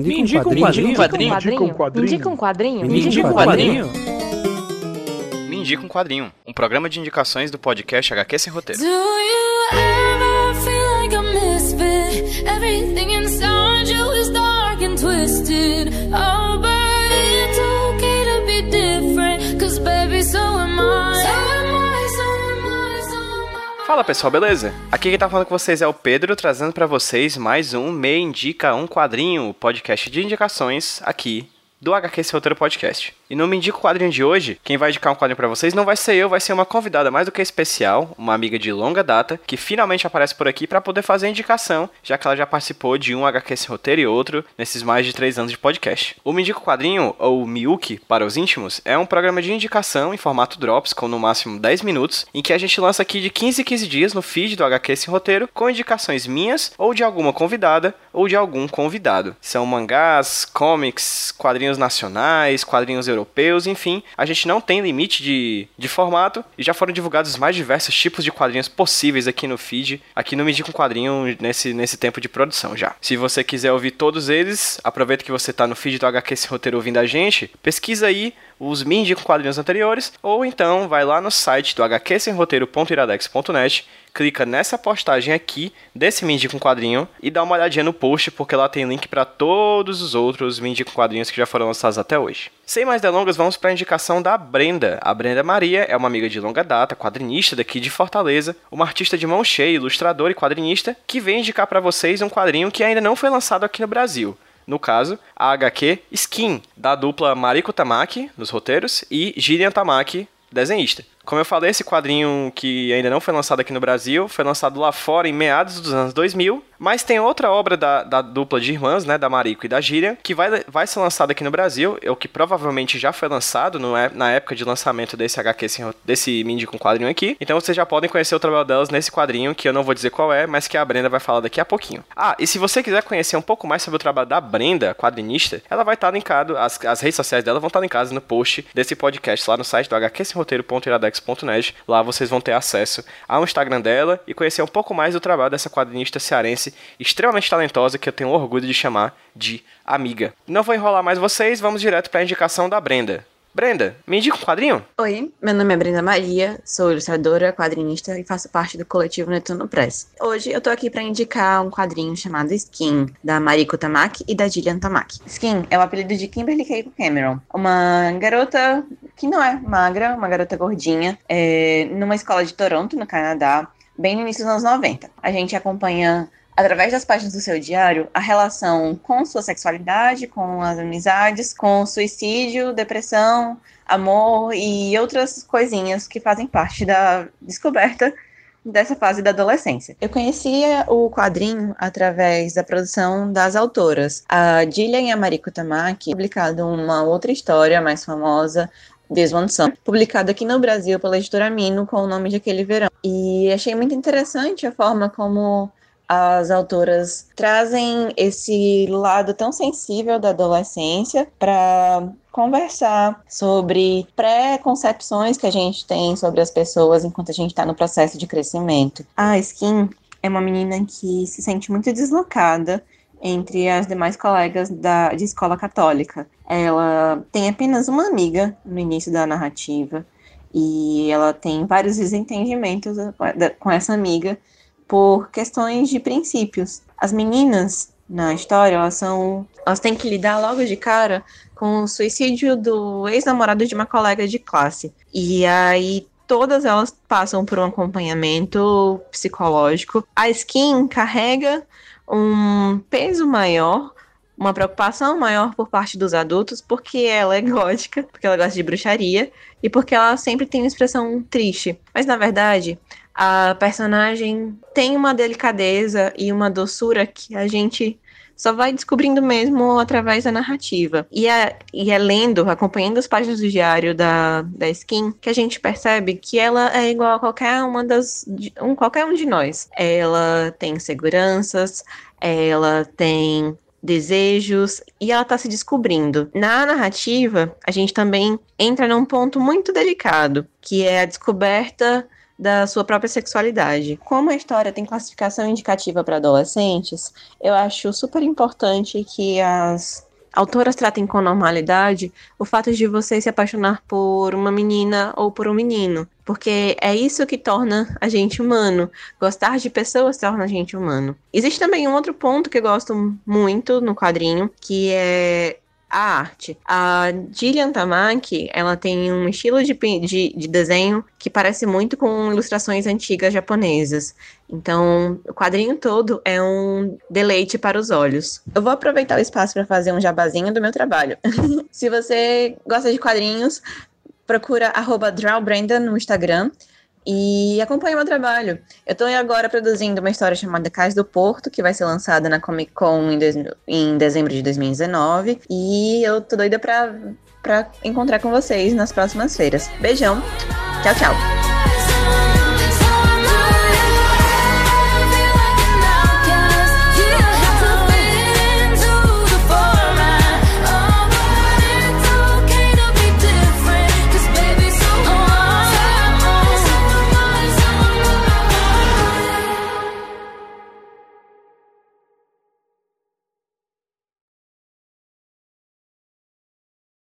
Me indica um quadrinho. Me indica um quadrinho. Me indica um quadrinho. Me indica um quadrinho. Me indica um quadrinho. Um programa de indicações do podcast HQ Sem Roteiro. Do you ever feel like a misfit? Everything inside Fala pessoal, beleza? Aqui quem tá falando com vocês é o Pedro, trazendo pra vocês mais um Me Indica um Quadrinho, podcast de indicações aqui do HQ Roteiro Podcast. E no Me Indica o Quadrinho de hoje, quem vai indicar um quadrinho pra vocês não vai ser eu, vai ser uma convidada mais do que especial, uma amiga de longa data, que finalmente aparece por aqui pra poder fazer a indicação, já que ela já participou de um HQ Sem Roteiro e outro nesses mais de três anos de podcast. O Me Indica o Quadrinho, ou Miyuki para os íntimos, é um programa de indicação em formato Drops, com no máximo 10 minutos, em que a gente lança aqui de 15 em 15 dias no feed do HQ Sem Roteiro, com indicações minhas, ou de alguma convidada, ou de algum convidado. São mangás, comics, quadrinhos nacionais, quadrinhos europeus, enfim, a gente não tem limite de, de formato e já foram divulgados os mais diversos tipos de quadrinhos possíveis aqui no feed, aqui no Medir com Quadrinho nesse, nesse tempo de produção já. Se você quiser ouvir todos eles, aproveita que você tá no feed do HQ Sem Roteiro ouvindo a gente, pesquisa aí os Me Indica com quadrinhos anteriores, ou então vai lá no site do hqsemroteiro.iradex.net, clica nessa postagem aqui desse Me Indica com quadrinho e dá uma olhadinha no post, porque lá tem link para todos os outros Me Indica com quadrinhos que já foram lançados até hoje. Sem mais delongas, vamos para a indicação da Brenda. A Brenda Maria é uma amiga de longa data, quadrinista daqui de Fortaleza, uma artista de mão cheia, ilustradora e quadrinista, que vem indicar para vocês um quadrinho que ainda não foi lançado aqui no Brasil. No caso, a HQ Skin, da dupla Mariko Tamaki, nos roteiros, e Gillian Tamaki, desenhista. Como eu falei, esse quadrinho que ainda não foi lançado aqui no Brasil, foi lançado lá fora em meados dos anos 2000, mas tem outra obra da, da dupla de irmãs, né, da Mariko e da Gillian, que vai, vai ser lançada aqui no Brasil, o que provavelmente já foi lançado no, na época de lançamento desse HQ, desse Mindy com quadrinho aqui. Então vocês já podem conhecer o trabalho delas nesse quadrinho, que eu não vou dizer qual é, mas que a Brenda vai falar daqui a pouquinho. Ah, e se você quiser conhecer um pouco mais sobre o trabalho da Brenda, quadrinista, ela vai estar linkado, as, as redes sociais dela vão estar linkadas no post desse podcast lá no site do Lá vocês vão ter acesso ao Instagram dela e conhecer um pouco mais do trabalho dessa quadrinista cearense extremamente talentosa que eu tenho orgulho de chamar de amiga. Não vou enrolar mais vocês, vamos direto para a indicação da Brenda. Brenda, me indica um quadrinho? Oi, meu nome é Brenda Maria, sou ilustradora, quadrinista e faço parte do coletivo Netuno Press. Hoje eu tô aqui para indicar um quadrinho chamado Skin, da Mariko Tamaki e da Gillian Tamaki. Skin é o apelido de Kimberly Keiko Cameron, uma garota que não é magra, uma garota gordinha, é, numa escola de Toronto, no Canadá, bem no início dos anos 90. A gente acompanha através das páginas do seu diário, a relação com sua sexualidade, com as amizades, com suicídio, depressão, amor e outras coisinhas que fazem parte da descoberta dessa fase da adolescência. Eu conhecia o quadrinho através da produção das autoras. A Gillian e a Mariko Tamaki, publicado uma outra história mais famosa, Sun, publicado aqui no Brasil pela editora Mino com o nome de Aquele Verão. E achei muito interessante a forma como as autoras trazem esse lado tão sensível da adolescência para conversar sobre pré-concepções que a gente tem sobre as pessoas enquanto a gente está no processo de crescimento. A Skin é uma menina que se sente muito deslocada entre as demais colegas da, de escola católica. Ela tem apenas uma amiga no início da narrativa e ela tem vários desentendimentos com essa amiga por questões de princípios. As meninas na história, elas são, elas têm que lidar logo de cara com o suicídio do ex-namorado de uma colega de classe. E aí todas elas passam por um acompanhamento psicológico. A Skin carrega um peso maior uma preocupação maior por parte dos adultos, porque ela é gótica, porque ela gosta de bruxaria e porque ela sempre tem uma expressão triste. Mas na verdade, a personagem tem uma delicadeza e uma doçura que a gente só vai descobrindo mesmo através da narrativa. E é, e é lendo, acompanhando as páginas do diário da, da Skin, que a gente percebe que ela é igual a qualquer uma das. Um, qualquer um de nós. Ela tem seguranças, ela tem desejos e ela está se descobrindo. Na narrativa, a gente também entra num ponto muito delicado, que é a descoberta da sua própria sexualidade. Como a história tem classificação indicativa para adolescentes, eu acho super importante que as autoras tratem com normalidade o fato de você se apaixonar por uma menina ou por um menino, porque é isso que torna a gente humano. Gostar de pessoas torna a gente humano. Existe também um outro ponto que eu gosto muito no quadrinho, que é a arte. A Gillian Tamaki, ela tem um estilo de, de, de, desenho que parece muito com ilustrações antigas japonesas. Então, o quadrinho todo é um deleite para os olhos. Eu vou aproveitar o espaço para fazer um jabazinho do meu trabalho. Se você gosta de quadrinhos, procura drawbrandon no Instagram e acompanhe meu trabalho. Eu estou agora produzindo uma história chamada Cais do Porto, que vai ser lançada na Comic Con em, de em dezembro de 2019. E eu tô doida pra, pra encontrar com vocês nas próximas feiras. Beijão, tchau, tchau.